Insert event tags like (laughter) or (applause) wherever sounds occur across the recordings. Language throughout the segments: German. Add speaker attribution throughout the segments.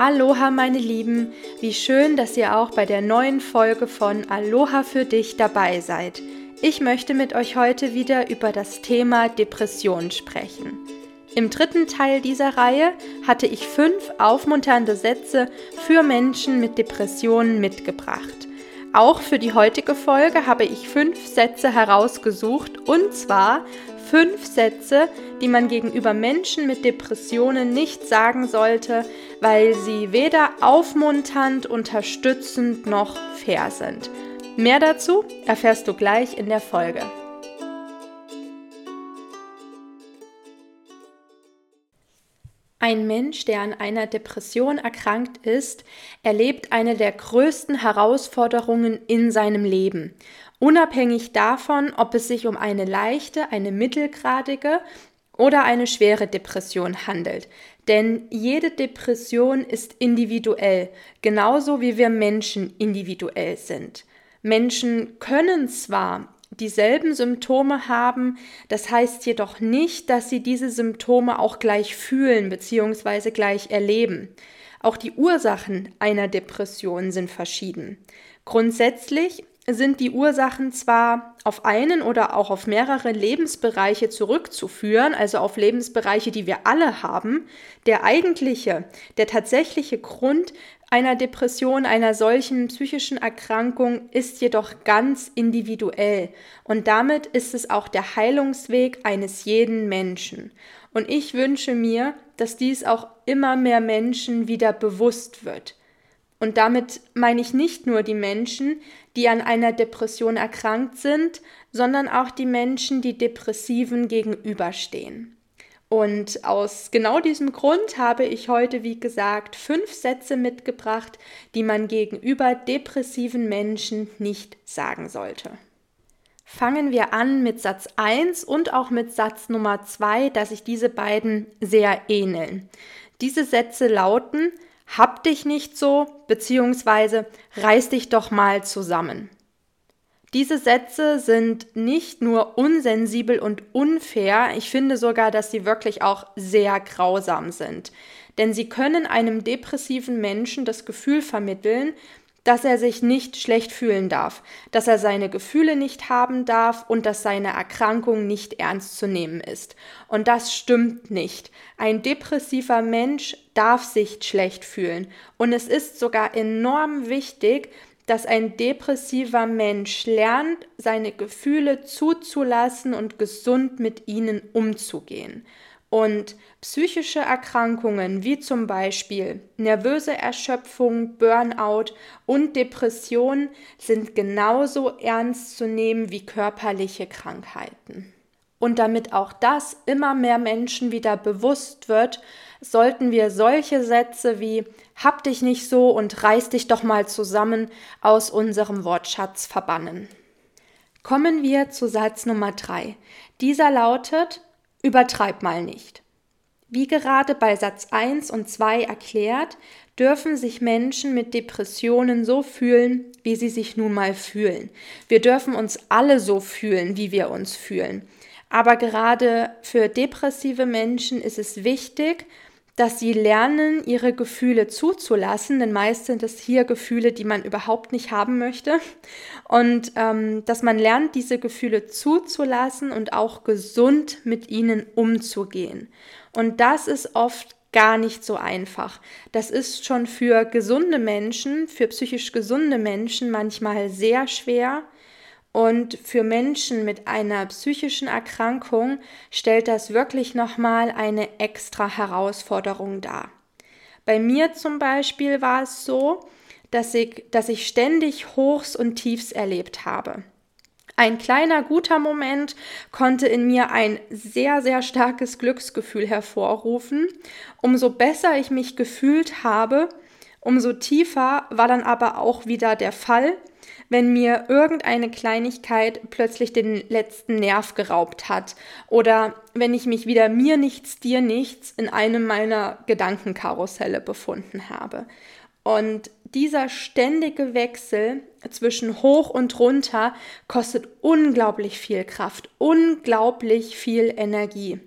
Speaker 1: Aloha meine Lieben, wie schön, dass ihr auch bei der neuen Folge von Aloha für dich dabei seid. Ich möchte mit euch heute wieder über das Thema Depression sprechen. Im dritten Teil dieser Reihe hatte ich fünf aufmunternde Sätze für Menschen mit Depressionen mitgebracht. Auch für die heutige Folge habe ich fünf Sätze herausgesucht und zwar fünf Sätze, die man gegenüber Menschen mit Depressionen nicht sagen sollte, weil sie weder aufmunternd, unterstützend noch fair sind. Mehr dazu erfährst du gleich in der Folge. Ein Mensch, der an einer Depression erkrankt ist, erlebt eine der größten Herausforderungen in seinem Leben. Unabhängig davon, ob es sich um eine leichte, eine mittelgradige oder eine schwere Depression handelt. Denn jede Depression ist individuell, genauso wie wir Menschen individuell sind. Menschen können zwar dieselben Symptome haben. Das heißt jedoch nicht, dass sie diese Symptome auch gleich fühlen bzw. gleich erleben. Auch die Ursachen einer Depression sind verschieden. Grundsätzlich sind die Ursachen zwar auf einen oder auch auf mehrere Lebensbereiche zurückzuführen, also auf Lebensbereiche, die wir alle haben, der eigentliche, der tatsächliche Grund einer Depression, einer solchen psychischen Erkrankung ist jedoch ganz individuell und damit ist es auch der Heilungsweg eines jeden Menschen. Und ich wünsche mir, dass dies auch immer mehr Menschen wieder bewusst wird. Und damit meine ich nicht nur die Menschen, die an einer Depression erkrankt sind, sondern auch die Menschen, die Depressiven gegenüberstehen. Und aus genau diesem Grund habe ich heute, wie gesagt, fünf Sätze mitgebracht, die man gegenüber depressiven Menschen nicht sagen sollte. Fangen wir an mit Satz 1 und auch mit Satz Nummer 2, dass sich diese beiden sehr ähneln. Diese Sätze lauten, hab dich nicht so, beziehungsweise reiß dich doch mal zusammen. Diese Sätze sind nicht nur unsensibel und unfair, ich finde sogar, dass sie wirklich auch sehr grausam sind. Denn sie können einem depressiven Menschen das Gefühl vermitteln, dass er sich nicht schlecht fühlen darf, dass er seine Gefühle nicht haben darf und dass seine Erkrankung nicht ernst zu nehmen ist. Und das stimmt nicht. Ein depressiver Mensch darf sich schlecht fühlen. Und es ist sogar enorm wichtig, dass ein depressiver Mensch lernt, seine Gefühle zuzulassen und gesund mit ihnen umzugehen. Und psychische Erkrankungen wie zum Beispiel nervöse Erschöpfung, Burnout und Depression sind genauso ernst zu nehmen wie körperliche Krankheiten. Und damit auch das immer mehr Menschen wieder bewusst wird, sollten wir solche Sätze wie Hab dich nicht so und reiß dich doch mal zusammen aus unserem Wortschatz verbannen. Kommen wir zu Satz Nummer 3. Dieser lautet Übertreib mal nicht. Wie gerade bei Satz 1 und 2 erklärt, dürfen sich Menschen mit Depressionen so fühlen, wie sie sich nun mal fühlen. Wir dürfen uns alle so fühlen, wie wir uns fühlen. Aber gerade für depressive Menschen ist es wichtig, dass sie lernen, ihre Gefühle zuzulassen, denn meist sind es hier Gefühle, die man überhaupt nicht haben möchte. Und ähm, dass man lernt, diese Gefühle zuzulassen und auch gesund mit ihnen umzugehen. Und das ist oft gar nicht so einfach. Das ist schon für gesunde Menschen, für psychisch gesunde Menschen manchmal sehr schwer, und für Menschen mit einer psychischen Erkrankung stellt das wirklich nochmal eine extra Herausforderung dar. Bei mir zum Beispiel war es so, dass ich, dass ich ständig Hochs und Tiefs erlebt habe. Ein kleiner guter Moment konnte in mir ein sehr, sehr starkes Glücksgefühl hervorrufen. Umso besser ich mich gefühlt habe, umso tiefer war dann aber auch wieder der Fall wenn mir irgendeine Kleinigkeit plötzlich den letzten Nerv geraubt hat oder wenn ich mich wieder mir nichts, dir nichts in einem meiner Gedankenkarusselle befunden habe. Und dieser ständige Wechsel zwischen hoch und runter kostet unglaublich viel Kraft, unglaublich viel Energie.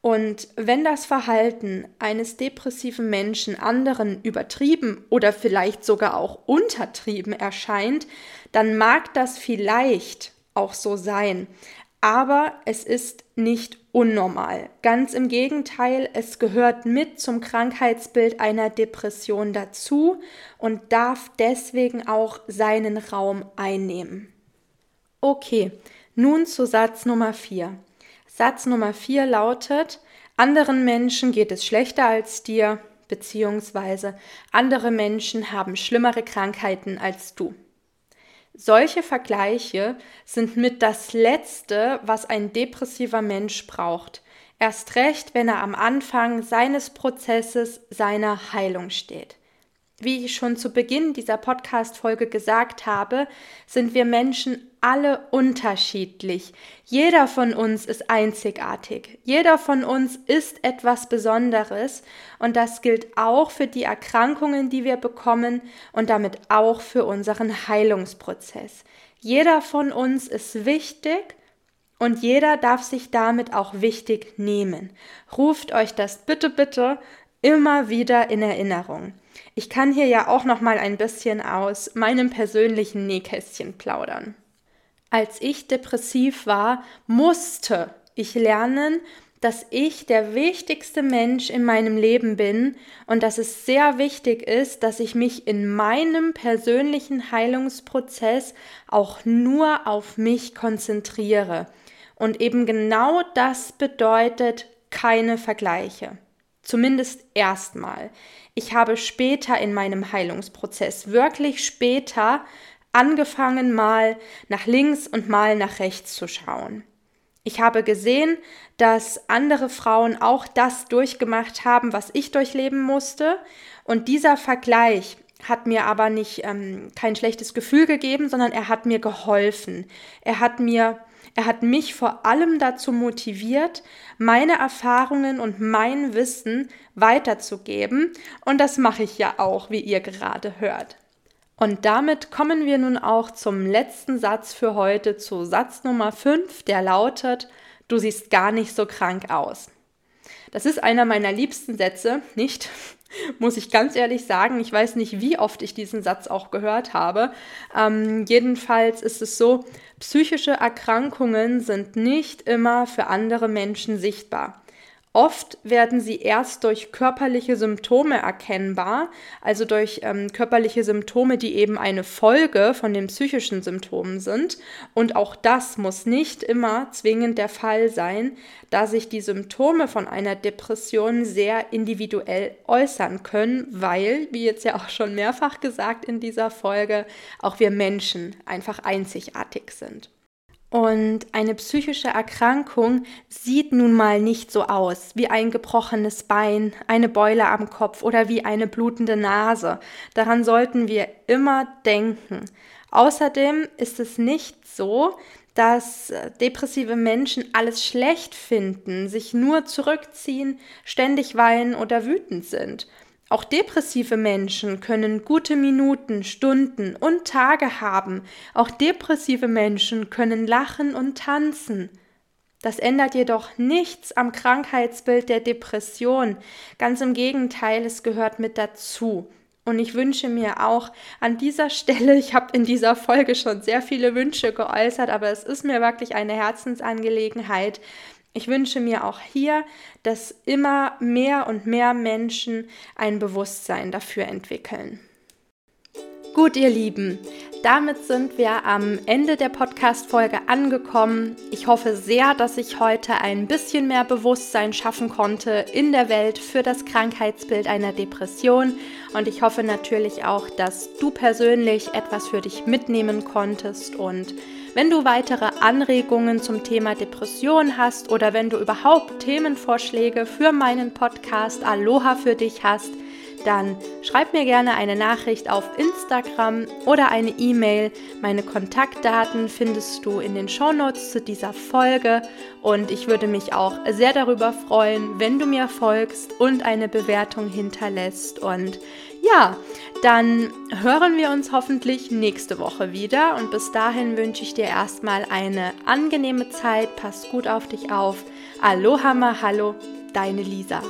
Speaker 1: Und wenn das Verhalten eines depressiven Menschen anderen übertrieben oder vielleicht sogar auch untertrieben erscheint, dann mag das vielleicht auch so sein. Aber es ist nicht unnormal. Ganz im Gegenteil, es gehört mit zum Krankheitsbild einer Depression dazu und darf deswegen auch seinen Raum einnehmen. Okay, nun zu Satz Nummer 4. Satz Nummer 4 lautet, anderen Menschen geht es schlechter als dir, beziehungsweise andere Menschen haben schlimmere Krankheiten als du. Solche Vergleiche sind mit das Letzte, was ein depressiver Mensch braucht. Erst recht, wenn er am Anfang seines Prozesses seiner Heilung steht. Wie ich schon zu Beginn dieser Podcast-Folge gesagt habe, sind wir Menschen alle unterschiedlich. Jeder von uns ist einzigartig. Jeder von uns ist etwas Besonderes. Und das gilt auch für die Erkrankungen, die wir bekommen und damit auch für unseren Heilungsprozess. Jeder von uns ist wichtig und jeder darf sich damit auch wichtig nehmen. Ruft euch das bitte, bitte immer wieder in Erinnerung. Ich kann hier ja auch noch mal ein bisschen aus meinem persönlichen Nähkästchen plaudern. Als ich depressiv war, musste ich lernen, dass ich der wichtigste Mensch in meinem Leben bin und dass es sehr wichtig ist, dass ich mich in meinem persönlichen Heilungsprozess auch nur auf mich konzentriere. Und eben genau das bedeutet keine Vergleiche. Zumindest erstmal. Ich habe später in meinem Heilungsprozess, wirklich später, angefangen mal nach links und mal nach rechts zu schauen. Ich habe gesehen, dass andere Frauen auch das durchgemacht haben, was ich durchleben musste. Und dieser Vergleich hat mir aber nicht ähm, kein schlechtes Gefühl gegeben, sondern er hat mir geholfen. Er hat mir er hat mich vor allem dazu motiviert, meine Erfahrungen und mein Wissen weiterzugeben. Und das mache ich ja auch, wie ihr gerade hört. Und damit kommen wir nun auch zum letzten Satz für heute, zu Satz Nummer 5, der lautet, du siehst gar nicht so krank aus. Das ist einer meiner liebsten Sätze, nicht? (laughs) Muss ich ganz ehrlich sagen. Ich weiß nicht, wie oft ich diesen Satz auch gehört habe. Ähm, jedenfalls ist es so, psychische Erkrankungen sind nicht immer für andere Menschen sichtbar. Oft werden sie erst durch körperliche Symptome erkennbar, also durch ähm, körperliche Symptome, die eben eine Folge von den psychischen Symptomen sind. Und auch das muss nicht immer zwingend der Fall sein, da sich die Symptome von einer Depression sehr individuell äußern können, weil, wie jetzt ja auch schon mehrfach gesagt in dieser Folge, auch wir Menschen einfach einzigartig sind. Und eine psychische Erkrankung sieht nun mal nicht so aus wie ein gebrochenes Bein, eine Beule am Kopf oder wie eine blutende Nase. Daran sollten wir immer denken. Außerdem ist es nicht so, dass depressive Menschen alles schlecht finden, sich nur zurückziehen, ständig weinen oder wütend sind. Auch depressive Menschen können gute Minuten, Stunden und Tage haben. Auch depressive Menschen können lachen und tanzen. Das ändert jedoch nichts am Krankheitsbild der Depression. Ganz im Gegenteil, es gehört mit dazu. Und ich wünsche mir auch an dieser (laughs) Stelle, ich habe in dieser Folge schon sehr viele Wünsche geäußert, aber es ist mir wirklich eine Herzensangelegenheit, ich wünsche mir auch hier, dass immer mehr und mehr Menschen ein Bewusstsein dafür entwickeln. Gut, ihr Lieben, damit sind wir am Ende der Podcast-Folge angekommen. Ich hoffe sehr, dass ich heute ein bisschen mehr Bewusstsein schaffen konnte in der Welt für das Krankheitsbild einer Depression. Und ich hoffe natürlich auch, dass du persönlich etwas für dich mitnehmen konntest und wenn du weitere Anregungen zum Thema Depression hast oder wenn du überhaupt Themenvorschläge für meinen Podcast Aloha für dich hast, dann schreib mir gerne eine Nachricht auf Instagram oder eine E-Mail. Meine Kontaktdaten findest du in den Shownotes zu dieser Folge. Und ich würde mich auch sehr darüber freuen, wenn du mir folgst und eine Bewertung hinterlässt. Und ja, dann hören wir uns hoffentlich nächste Woche wieder. Und bis dahin wünsche ich dir erstmal eine angenehme Zeit, pass gut auf dich auf, Aloha Mahalo, deine Lisa.